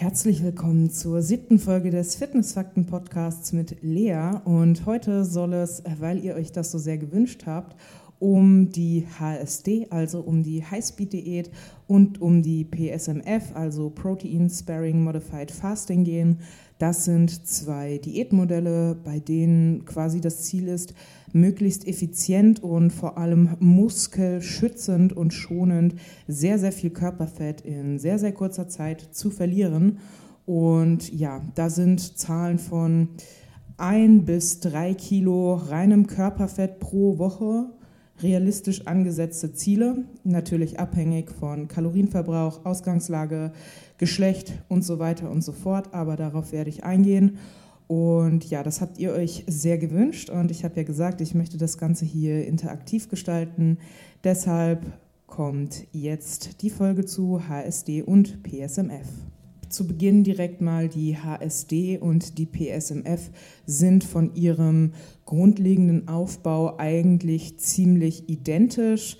Herzlich willkommen zur siebten Folge des Fitnessfakten Podcasts mit Lea. Und heute soll es, weil ihr euch das so sehr gewünscht habt, um die HSD, also um die High-Speed-Diät und um die PSMF, also Protein Sparing Modified Fasting gehen. Das sind zwei Diätmodelle, bei denen quasi das Ziel ist, möglichst effizient und vor allem muskelschützend und schonend sehr, sehr viel Körperfett in sehr, sehr kurzer Zeit zu verlieren. Und ja, da sind Zahlen von ein bis drei Kilo reinem Körperfett pro Woche realistisch angesetzte Ziele, natürlich abhängig von Kalorienverbrauch, Ausgangslage, Geschlecht und so weiter und so fort, aber darauf werde ich eingehen. Und ja, das habt ihr euch sehr gewünscht und ich habe ja gesagt, ich möchte das Ganze hier interaktiv gestalten. Deshalb kommt jetzt die Folge zu HSD und PSMF. Zu Beginn direkt mal die HSD und die PSMF sind von ihrem grundlegenden Aufbau eigentlich ziemlich identisch.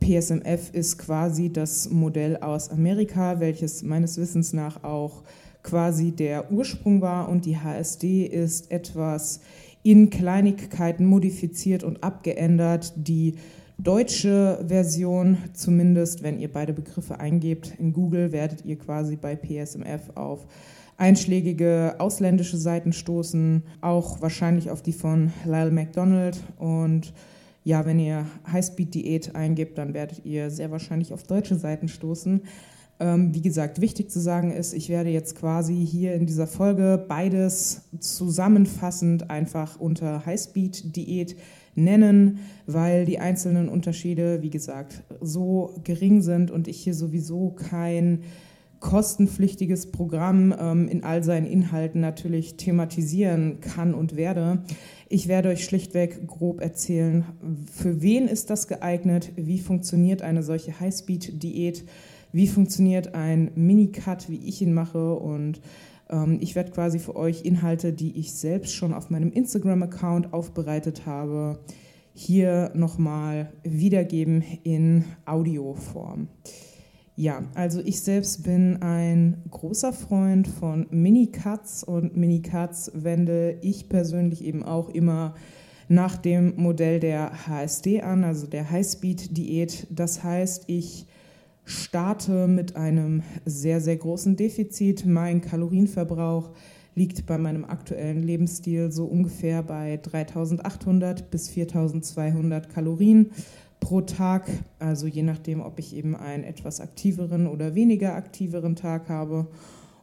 PSMF ist quasi das Modell aus Amerika, welches meines Wissens nach auch quasi der Ursprung war und die HSD ist etwas in Kleinigkeiten modifiziert und abgeändert. Die deutsche Version, zumindest wenn ihr beide Begriffe eingebt in Google, werdet ihr quasi bei PSMF auf einschlägige ausländische Seiten stoßen, auch wahrscheinlich auf die von Lyle McDonald. Und ja, wenn ihr Highspeed-Diät eingebt, dann werdet ihr sehr wahrscheinlich auf deutsche Seiten stoßen. Ähm, wie gesagt, wichtig zu sagen ist, ich werde jetzt quasi hier in dieser Folge beides zusammenfassend einfach unter Highspeed-Diät nennen, weil die einzelnen Unterschiede, wie gesagt, so gering sind und ich hier sowieso kein kostenpflichtiges Programm ähm, in all seinen Inhalten natürlich thematisieren kann und werde. Ich werde euch schlichtweg grob erzählen, für wen ist das geeignet, wie funktioniert eine solche Highspeed-Diät, wie funktioniert ein Mini-Cut, wie ich ihn mache? Und ich werde quasi für euch Inhalte, die ich selbst schon auf meinem Instagram-Account aufbereitet habe, hier nochmal wiedergeben in Audioform. Ja, also ich selbst bin ein großer Freund von Mini-Cuts und Mini-Cuts wende ich persönlich eben auch immer nach dem Modell der HSD an, also der High-Speed-Diät. Das heißt, ich starte mit einem sehr, sehr großen Defizit. Mein Kalorienverbrauch liegt bei meinem aktuellen Lebensstil so ungefähr bei 3800 bis 4200 Kalorien pro Tag. Also je nachdem, ob ich eben einen etwas aktiveren oder weniger aktiveren Tag habe.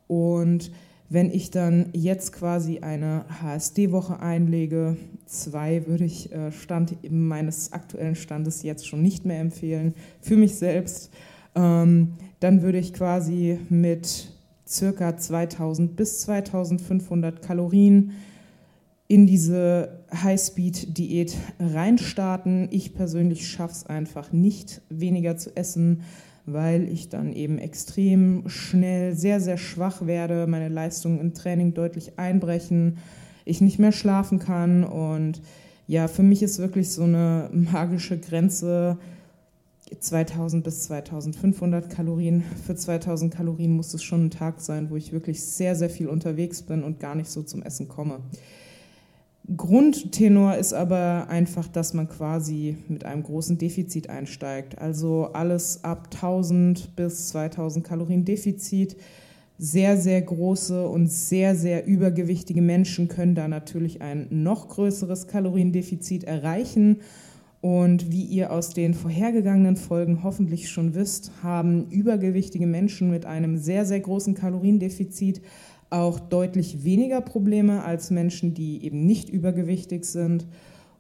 Und wenn ich dann jetzt quasi eine HSD-Woche einlege, zwei würde ich äh, Stand meines aktuellen Standes jetzt schon nicht mehr empfehlen für mich selbst ähm, dann würde ich quasi mit circa 2000 bis 2500 Kalorien in diese High-Speed-Diät reinstarten. Ich persönlich schaffe es einfach nicht, weniger zu essen, weil ich dann eben extrem schnell sehr, sehr schwach werde, meine Leistungen im Training deutlich einbrechen, ich nicht mehr schlafen kann und ja, für mich ist wirklich so eine magische Grenze 2000 bis 2500 Kalorien. Für 2000 Kalorien muss es schon ein Tag sein, wo ich wirklich sehr, sehr viel unterwegs bin und gar nicht so zum Essen komme. Grundtenor ist aber einfach, dass man quasi mit einem großen Defizit einsteigt. Also alles ab 1000 bis 2000 Kalorien Defizit. Sehr, sehr große und sehr, sehr übergewichtige Menschen können da natürlich ein noch größeres Kaloriendefizit erreichen. Und wie ihr aus den vorhergegangenen Folgen hoffentlich schon wisst, haben übergewichtige Menschen mit einem sehr, sehr großen Kaloriendefizit auch deutlich weniger Probleme als Menschen, die eben nicht übergewichtig sind.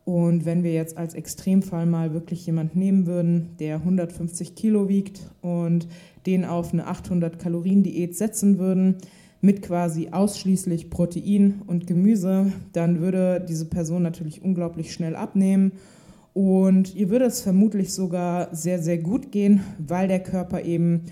Und wenn wir jetzt als Extremfall mal wirklich jemand nehmen würden, der 150 Kilo wiegt und den auf eine 800 Kalorien Diät setzen würden, mit quasi ausschließlich Protein und Gemüse, dann würde diese Person natürlich unglaublich schnell abnehmen und ihr würde es vermutlich sogar sehr, sehr gut gehen, weil der Körper eben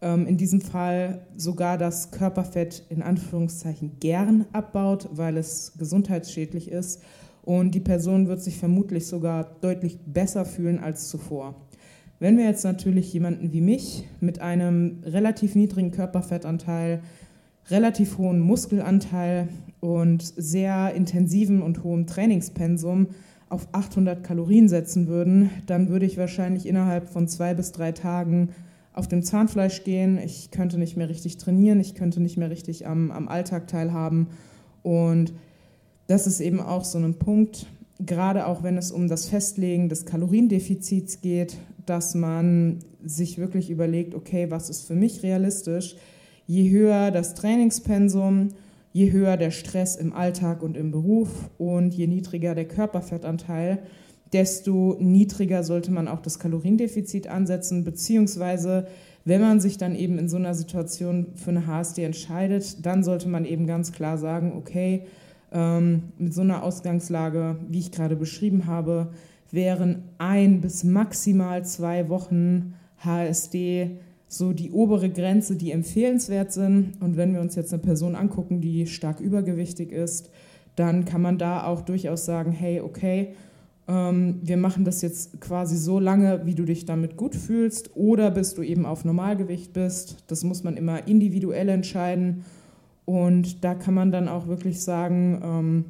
ähm, in diesem Fall sogar das Körperfett in Anführungszeichen gern abbaut, weil es gesundheitsschädlich ist. Und die Person wird sich vermutlich sogar deutlich besser fühlen als zuvor. Wenn wir jetzt natürlich jemanden wie mich mit einem relativ niedrigen Körperfettanteil relativ hohen Muskelanteil und sehr intensiven und hohen Trainingspensum auf 800 Kalorien setzen würden, dann würde ich wahrscheinlich innerhalb von zwei bis drei Tagen auf dem Zahnfleisch gehen. Ich könnte nicht mehr richtig trainieren, ich könnte nicht mehr richtig am, am Alltag teilhaben. Und das ist eben auch so ein Punkt, gerade auch wenn es um das Festlegen des Kaloriendefizits geht, dass man sich wirklich überlegt, okay, was ist für mich realistisch? Je höher das Trainingspensum, je höher der Stress im Alltag und im Beruf und je niedriger der Körperfettanteil, desto niedriger sollte man auch das Kaloriendefizit ansetzen, beziehungsweise wenn man sich dann eben in so einer Situation für eine HSD entscheidet, dann sollte man eben ganz klar sagen, okay, ähm, mit so einer Ausgangslage, wie ich gerade beschrieben habe, wären ein bis maximal zwei Wochen HSD so die obere Grenze, die empfehlenswert sind. Und wenn wir uns jetzt eine Person angucken, die stark übergewichtig ist, dann kann man da auch durchaus sagen, hey, okay, ähm, wir machen das jetzt quasi so lange, wie du dich damit gut fühlst, oder bis du eben auf Normalgewicht bist. Das muss man immer individuell entscheiden. Und da kann man dann auch wirklich sagen, ähm,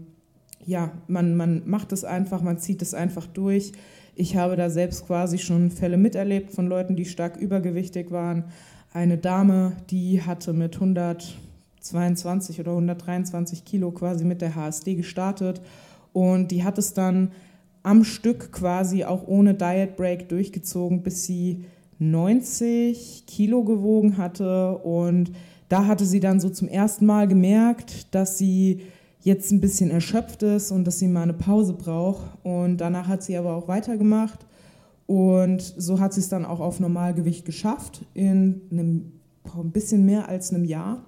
ja, man, man macht es einfach, man zieht es einfach durch. Ich habe da selbst quasi schon Fälle miterlebt von Leuten, die stark übergewichtig waren. Eine Dame, die hatte mit 122 oder 123 Kilo quasi mit der HSD gestartet und die hat es dann am Stück quasi auch ohne Diet Break durchgezogen, bis sie 90 Kilo gewogen hatte und da hatte sie dann so zum ersten Mal gemerkt, dass sie jetzt ein bisschen erschöpft ist und dass sie mal eine Pause braucht. Und danach hat sie aber auch weitergemacht. Und so hat sie es dann auch auf Normalgewicht geschafft in einem ein bisschen mehr als einem Jahr.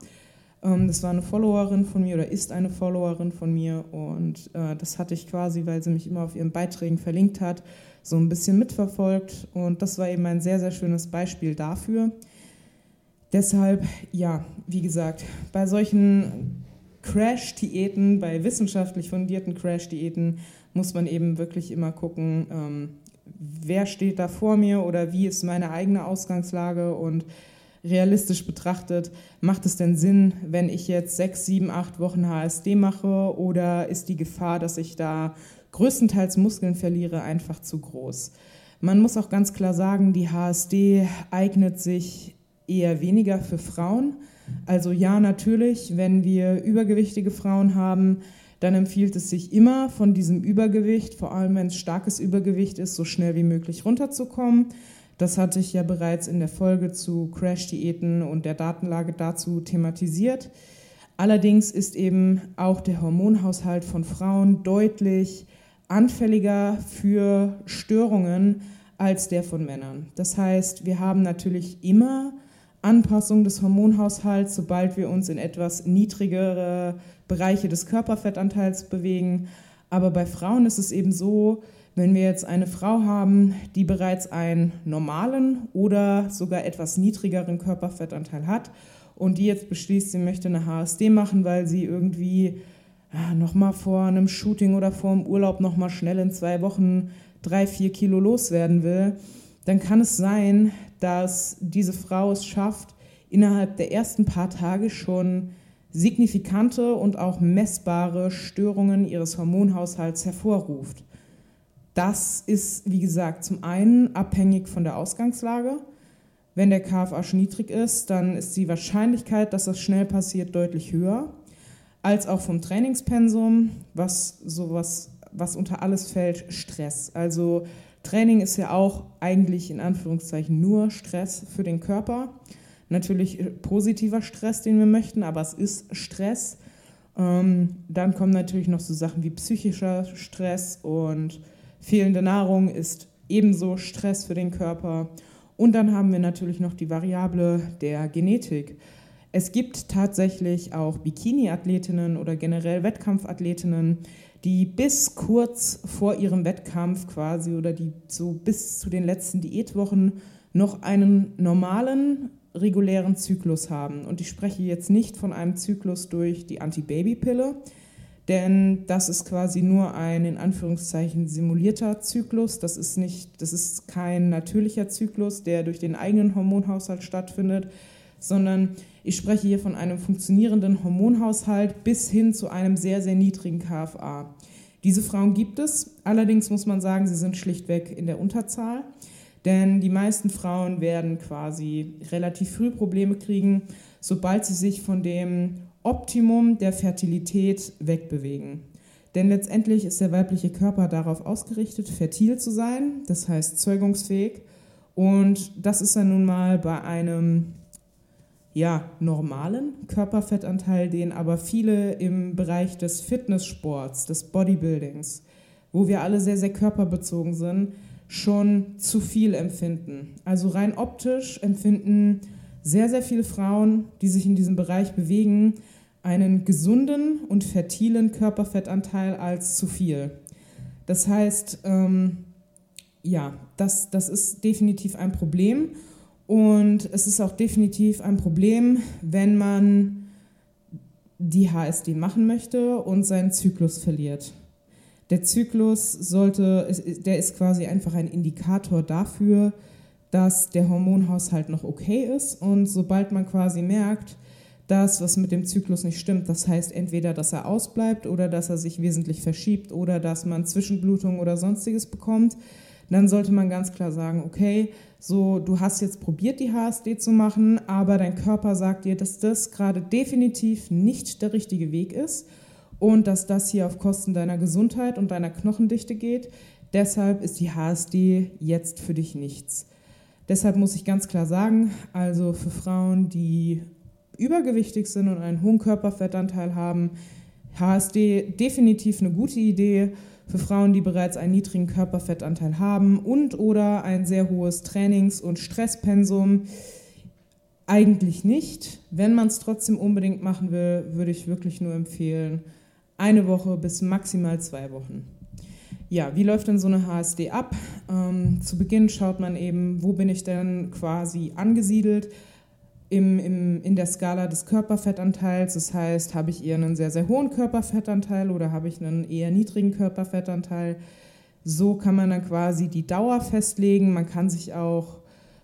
Ähm, das war eine Followerin von mir oder ist eine Followerin von mir. Und äh, das hatte ich quasi, weil sie mich immer auf ihren Beiträgen verlinkt hat, so ein bisschen mitverfolgt. Und das war eben ein sehr, sehr schönes Beispiel dafür. Deshalb, ja, wie gesagt, bei solchen Crash-Diäten, bei wissenschaftlich fundierten Crash-Diäten muss man eben wirklich immer gucken, ähm, wer steht da vor mir oder wie ist meine eigene Ausgangslage und realistisch betrachtet, macht es denn Sinn, wenn ich jetzt sechs, sieben, acht Wochen HSD mache oder ist die Gefahr, dass ich da größtenteils Muskeln verliere, einfach zu groß? Man muss auch ganz klar sagen, die HSD eignet sich eher weniger für Frauen. Also ja, natürlich, wenn wir übergewichtige Frauen haben, dann empfiehlt es sich immer von diesem Übergewicht, vor allem wenn es starkes Übergewicht ist, so schnell wie möglich runterzukommen. Das hatte ich ja bereits in der Folge zu Crash-Diäten und der Datenlage dazu thematisiert. Allerdings ist eben auch der Hormonhaushalt von Frauen deutlich anfälliger für Störungen als der von Männern. Das heißt, wir haben natürlich immer Anpassung des Hormonhaushalts, sobald wir uns in etwas niedrigere Bereiche des Körperfettanteils bewegen. Aber bei Frauen ist es eben so, wenn wir jetzt eine Frau haben, die bereits einen normalen oder sogar etwas niedrigeren Körperfettanteil hat und die jetzt beschließt, sie möchte eine HSD machen, weil sie irgendwie ja, nochmal vor einem Shooting oder vor dem Urlaub nochmal schnell in zwei Wochen drei, vier Kilo loswerden will, dann kann es sein, dass diese Frau es schafft, innerhalb der ersten paar Tage schon signifikante und auch messbare Störungen ihres Hormonhaushalts hervorruft. Das ist, wie gesagt, zum einen abhängig von der Ausgangslage. Wenn der KFH niedrig ist, dann ist die Wahrscheinlichkeit, dass das schnell passiert, deutlich höher, als auch vom Trainingspensum, was sowas, was unter alles fällt, Stress. Also Training ist ja auch eigentlich in Anführungszeichen nur Stress für den Körper. Natürlich positiver Stress, den wir möchten, aber es ist Stress. Ähm, dann kommen natürlich noch so Sachen wie psychischer Stress und fehlende Nahrung ist ebenso Stress für den Körper. Und dann haben wir natürlich noch die Variable der Genetik. Es gibt tatsächlich auch Bikini-Athletinnen oder generell Wettkampfathletinnen, die bis kurz vor ihrem Wettkampf quasi oder die so bis zu den letzten Diätwochen noch einen normalen, regulären Zyklus haben. Und ich spreche jetzt nicht von einem Zyklus durch die Anti-Baby-Pille, denn das ist quasi nur ein in Anführungszeichen simulierter Zyklus. Das ist nicht, das ist kein natürlicher Zyklus, der durch den eigenen Hormonhaushalt stattfindet, sondern ich spreche hier von einem funktionierenden Hormonhaushalt bis hin zu einem sehr, sehr niedrigen KFA. Diese Frauen gibt es, allerdings muss man sagen, sie sind schlichtweg in der Unterzahl, denn die meisten Frauen werden quasi relativ früh Probleme kriegen, sobald sie sich von dem Optimum der Fertilität wegbewegen. Denn letztendlich ist der weibliche Körper darauf ausgerichtet, fertil zu sein, das heißt zeugungsfähig. Und das ist ja nun mal bei einem ja, normalen Körperfettanteil, den aber viele im Bereich des Fitnesssports, des Bodybuildings, wo wir alle sehr, sehr körperbezogen sind, schon zu viel empfinden. Also rein optisch empfinden sehr, sehr viele Frauen, die sich in diesem Bereich bewegen, einen gesunden und fertilen Körperfettanteil als zu viel. Das heißt, ähm, ja, das, das ist definitiv ein Problem. Und es ist auch definitiv ein Problem, wenn man die HSD machen möchte und seinen Zyklus verliert. Der Zyklus sollte, der ist quasi einfach ein Indikator dafür, dass der Hormonhaushalt noch okay ist. Und sobald man quasi merkt, dass was mit dem Zyklus nicht stimmt, das heißt entweder, dass er ausbleibt oder dass er sich wesentlich verschiebt oder dass man Zwischenblutung oder sonstiges bekommt, dann sollte man ganz klar sagen, okay, so, du hast jetzt probiert, die HSD zu machen, aber dein Körper sagt dir, dass das gerade definitiv nicht der richtige Weg ist und dass das hier auf Kosten deiner Gesundheit und deiner Knochendichte geht. Deshalb ist die HSD jetzt für dich nichts. Deshalb muss ich ganz klar sagen, also für Frauen, die übergewichtig sind und einen hohen Körperfettanteil haben, HSD definitiv eine gute Idee für Frauen, die bereits einen niedrigen Körperfettanteil haben und oder ein sehr hohes Trainings- und Stresspensum. Eigentlich nicht. Wenn man es trotzdem unbedingt machen will, würde ich wirklich nur empfehlen, eine Woche bis maximal zwei Wochen. Ja, wie läuft denn so eine HSD ab? Ähm, zu Beginn schaut man eben, wo bin ich denn quasi angesiedelt im, im, in der Skala des Körperfettanteils. Das heißt, habe ich eher einen sehr, sehr hohen Körperfettanteil oder habe ich einen eher niedrigen Körperfettanteil? So kann man dann quasi die Dauer festlegen. Man kann sich auch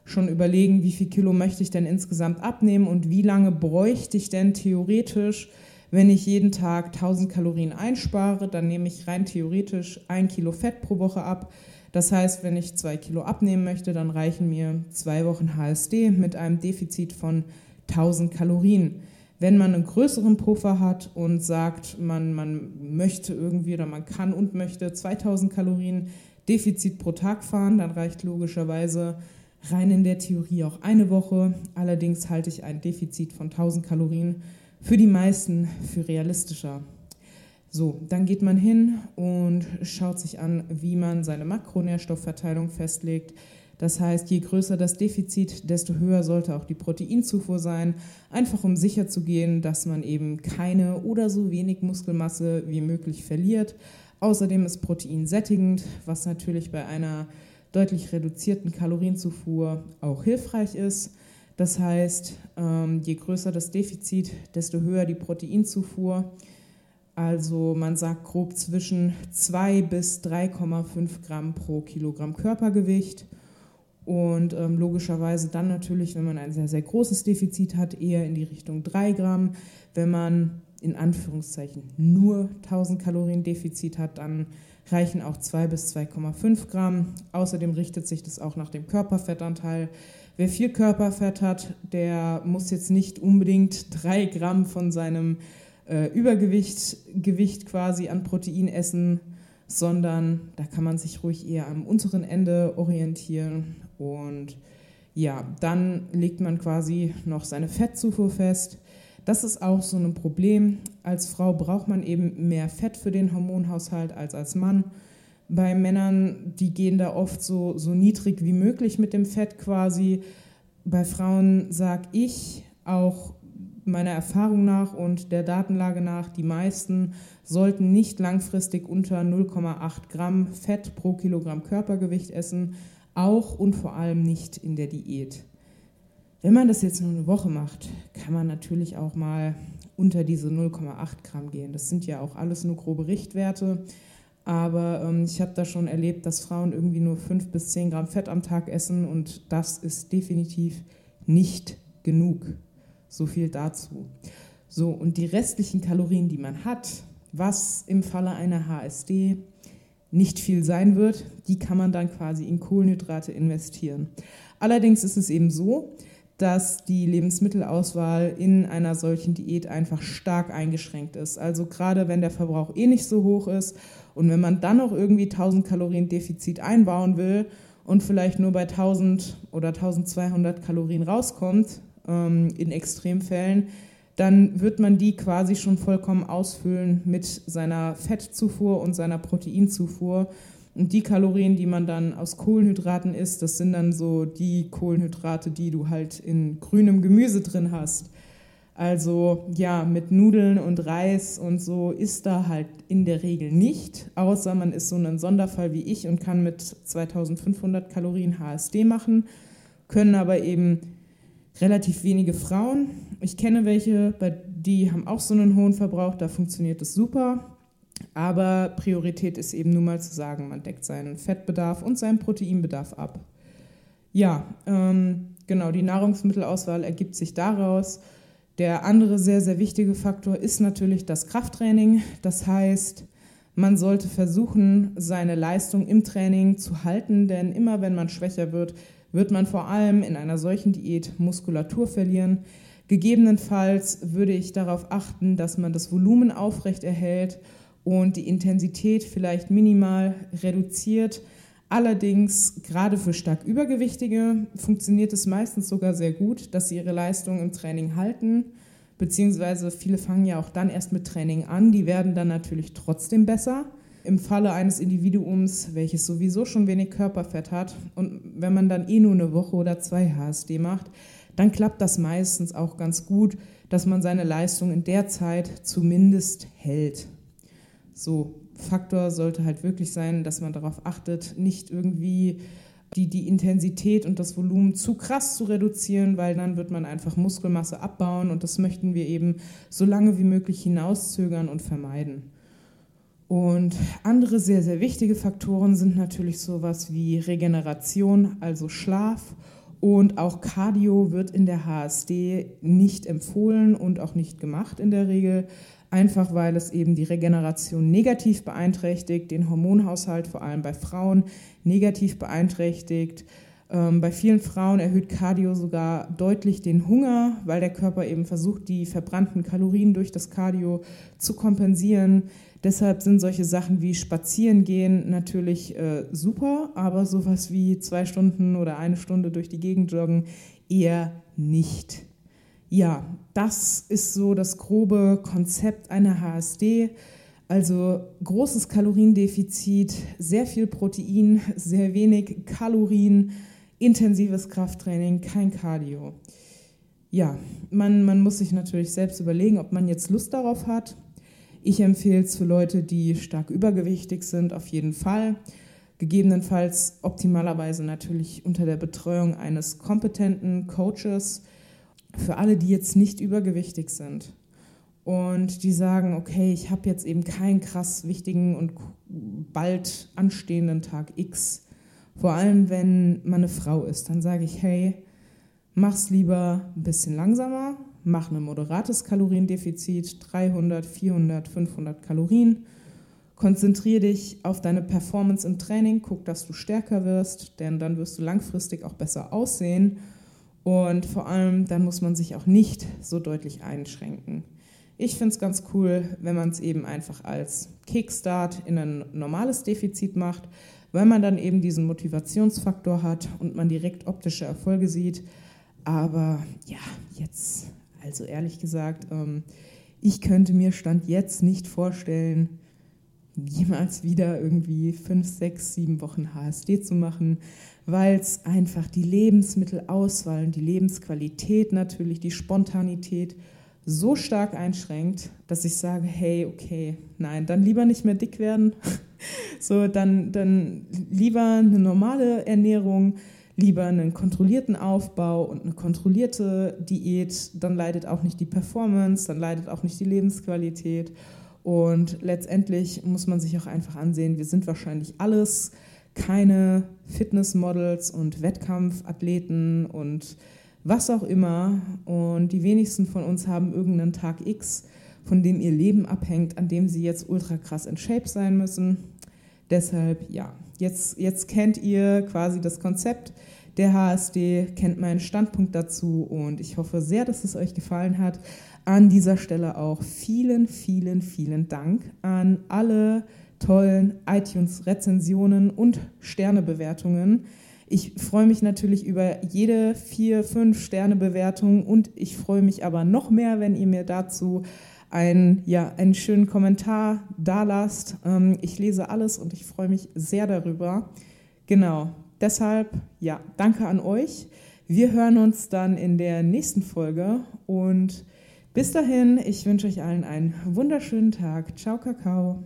schon überlegen, wie viel Kilo möchte ich denn insgesamt abnehmen und wie lange bräuchte ich denn theoretisch, wenn ich jeden Tag 1000 Kalorien einspare, dann nehme ich rein theoretisch ein Kilo Fett pro Woche ab. Das heißt, wenn ich zwei Kilo abnehmen möchte, dann reichen mir zwei Wochen HSD mit einem Defizit von 1000 Kalorien. Wenn man einen größeren Puffer hat und sagt, man, man möchte irgendwie oder man kann und möchte 2000 Kalorien Defizit pro Tag fahren, dann reicht logischerweise rein in der Theorie auch eine Woche. Allerdings halte ich ein Defizit von 1000 Kalorien für die meisten für realistischer. So, dann geht man hin und schaut sich an, wie man seine Makronährstoffverteilung festlegt. Das heißt, je größer das Defizit, desto höher sollte auch die Proteinzufuhr sein, einfach um sicher zu gehen, dass man eben keine oder so wenig Muskelmasse wie möglich verliert. Außerdem ist Protein sättigend, was natürlich bei einer deutlich reduzierten Kalorienzufuhr auch hilfreich ist. Das heißt, ähm, je größer das Defizit, desto höher die Proteinzufuhr. Also man sagt grob zwischen 2 bis 3,5 Gramm pro Kilogramm Körpergewicht. Und ähm, logischerweise dann natürlich, wenn man ein sehr, sehr großes Defizit hat, eher in die Richtung 3 Gramm. Wenn man in Anführungszeichen nur 1000 Kalorien Defizit hat, dann reichen auch 2 bis 2,5 Gramm. Außerdem richtet sich das auch nach dem Körperfettanteil. Wer viel Körperfett hat, der muss jetzt nicht unbedingt 3 Gramm von seinem äh, Übergewicht Gewicht quasi an Protein essen, sondern da kann man sich ruhig eher am unteren Ende orientieren. Und ja, dann legt man quasi noch seine Fettzufuhr fest. Das ist auch so ein Problem. Als Frau braucht man eben mehr Fett für den Hormonhaushalt als als Mann. Bei Männern, die gehen da oft so, so niedrig wie möglich mit dem Fett quasi. Bei Frauen sage ich auch meiner Erfahrung nach und der Datenlage nach, die meisten sollten nicht langfristig unter 0,8 Gramm Fett pro Kilogramm Körpergewicht essen, auch und vor allem nicht in der Diät. Wenn man das jetzt nur eine Woche macht, kann man natürlich auch mal unter diese 0,8 Gramm gehen. Das sind ja auch alles nur grobe Richtwerte. Aber ähm, ich habe da schon erlebt, dass Frauen irgendwie nur 5 bis 10 Gramm Fett am Tag essen und das ist definitiv nicht genug. So viel dazu. So, und die restlichen Kalorien, die man hat, was im Falle einer HSD nicht viel sein wird, die kann man dann quasi in Kohlenhydrate investieren. Allerdings ist es eben so, dass die Lebensmittelauswahl in einer solchen Diät einfach stark eingeschränkt ist. Also gerade wenn der Verbrauch eh nicht so hoch ist und wenn man dann noch irgendwie 1000 Kalorien Defizit einbauen will und vielleicht nur bei 1000 oder 1200 Kalorien rauskommt, in Extremfällen, dann wird man die quasi schon vollkommen ausfüllen mit seiner Fettzufuhr und seiner Proteinzufuhr. Und die Kalorien, die man dann aus Kohlenhydraten isst, das sind dann so die Kohlenhydrate, die du halt in grünem Gemüse drin hast. Also ja, mit Nudeln und Reis und so ist da halt in der Regel nicht, außer man ist so ein Sonderfall wie ich und kann mit 2500 Kalorien HSD machen, können aber eben relativ wenige Frauen. Ich kenne welche, die haben auch so einen hohen Verbrauch, da funktioniert es super. Aber Priorität ist eben nun mal zu sagen, man deckt seinen Fettbedarf und seinen Proteinbedarf ab. Ja, ähm, genau, die Nahrungsmittelauswahl ergibt sich daraus. Der andere sehr, sehr wichtige Faktor ist natürlich das Krafttraining. Das heißt, man sollte versuchen, seine Leistung im Training zu halten, denn immer wenn man schwächer wird, wird man vor allem in einer solchen Diät Muskulatur verlieren. Gegebenenfalls würde ich darauf achten, dass man das Volumen aufrecht erhält und die Intensität vielleicht minimal reduziert. Allerdings, gerade für stark Übergewichtige, funktioniert es meistens sogar sehr gut, dass sie ihre Leistung im Training halten. Beziehungsweise viele fangen ja auch dann erst mit Training an. Die werden dann natürlich trotzdem besser. Im Falle eines Individuums, welches sowieso schon wenig Körperfett hat und wenn man dann eh nur eine Woche oder zwei HSD macht, dann klappt das meistens auch ganz gut, dass man seine Leistung in der Zeit zumindest hält. So, Faktor sollte halt wirklich sein, dass man darauf achtet, nicht irgendwie die, die Intensität und das Volumen zu krass zu reduzieren, weil dann wird man einfach Muskelmasse abbauen und das möchten wir eben so lange wie möglich hinauszögern und vermeiden. Und andere sehr, sehr wichtige Faktoren sind natürlich sowas wie Regeneration, also Schlaf und auch Cardio wird in der HSD nicht empfohlen und auch nicht gemacht in der Regel einfach weil es eben die Regeneration negativ beeinträchtigt, den Hormonhaushalt vor allem bei Frauen negativ beeinträchtigt. Ähm, bei vielen Frauen erhöht Cardio sogar deutlich den Hunger, weil der Körper eben versucht, die verbrannten Kalorien durch das Cardio zu kompensieren. Deshalb sind solche Sachen wie Spazierengehen natürlich äh, super, aber sowas wie zwei Stunden oder eine Stunde durch die Gegend joggen eher nicht. Ja, das ist so das grobe Konzept einer HSD. Also großes Kaloriendefizit, sehr viel Protein, sehr wenig Kalorien, intensives Krafttraining, kein Cardio. Ja, man, man muss sich natürlich selbst überlegen, ob man jetzt Lust darauf hat. Ich empfehle es für Leute, die stark übergewichtig sind, auf jeden Fall. Gegebenenfalls optimalerweise natürlich unter der Betreuung eines kompetenten Coaches, für alle, die jetzt nicht übergewichtig sind und die sagen, okay, ich habe jetzt eben keinen krass wichtigen und bald anstehenden Tag X, vor allem wenn man eine Frau ist, dann sage ich, hey, mach's lieber ein bisschen langsamer, mach ein moderates Kaloriendefizit, 300, 400, 500 Kalorien. Konzentriere dich auf deine Performance im Training, guck, dass du stärker wirst, denn dann wirst du langfristig auch besser aussehen und vor allem, dann muss man sich auch nicht so deutlich einschränken. Ich finde es ganz cool, wenn man es eben einfach als Kickstart in ein normales Defizit macht, weil man dann eben diesen Motivationsfaktor hat und man direkt optische Erfolge sieht. Aber ja, jetzt, also ehrlich gesagt, ähm, ich könnte mir Stand jetzt nicht vorstellen, jemals wieder irgendwie fünf, sechs, sieben Wochen HSD zu machen weil es einfach die Lebensmittelauswahl und die Lebensqualität natürlich, die Spontanität so stark einschränkt, dass ich sage, hey, okay, nein, dann lieber nicht mehr dick werden. so, dann, dann lieber eine normale Ernährung, lieber einen kontrollierten Aufbau und eine kontrollierte Diät, dann leidet auch nicht die Performance, dann leidet auch nicht die Lebensqualität. Und letztendlich muss man sich auch einfach ansehen, wir sind wahrscheinlich alles keine Fitnessmodels und Wettkampfathleten und was auch immer. Und die wenigsten von uns haben irgendeinen Tag X, von dem ihr Leben abhängt, an dem sie jetzt ultra krass in Shape sein müssen. Deshalb, ja, jetzt, jetzt kennt ihr quasi das Konzept der HSD, kennt meinen Standpunkt dazu und ich hoffe sehr, dass es euch gefallen hat. An dieser Stelle auch vielen, vielen, vielen Dank an alle tollen iTunes-Rezensionen und Sternebewertungen. Ich freue mich natürlich über jede vier, fünf Sterne-Bewertung und ich freue mich aber noch mehr, wenn ihr mir dazu ein, ja, einen schönen Kommentar dalasst. Ähm, ich lese alles und ich freue mich sehr darüber. Genau, deshalb, ja, danke an euch. Wir hören uns dann in der nächsten Folge und bis dahin, ich wünsche euch allen einen wunderschönen Tag. Ciao, Kakao.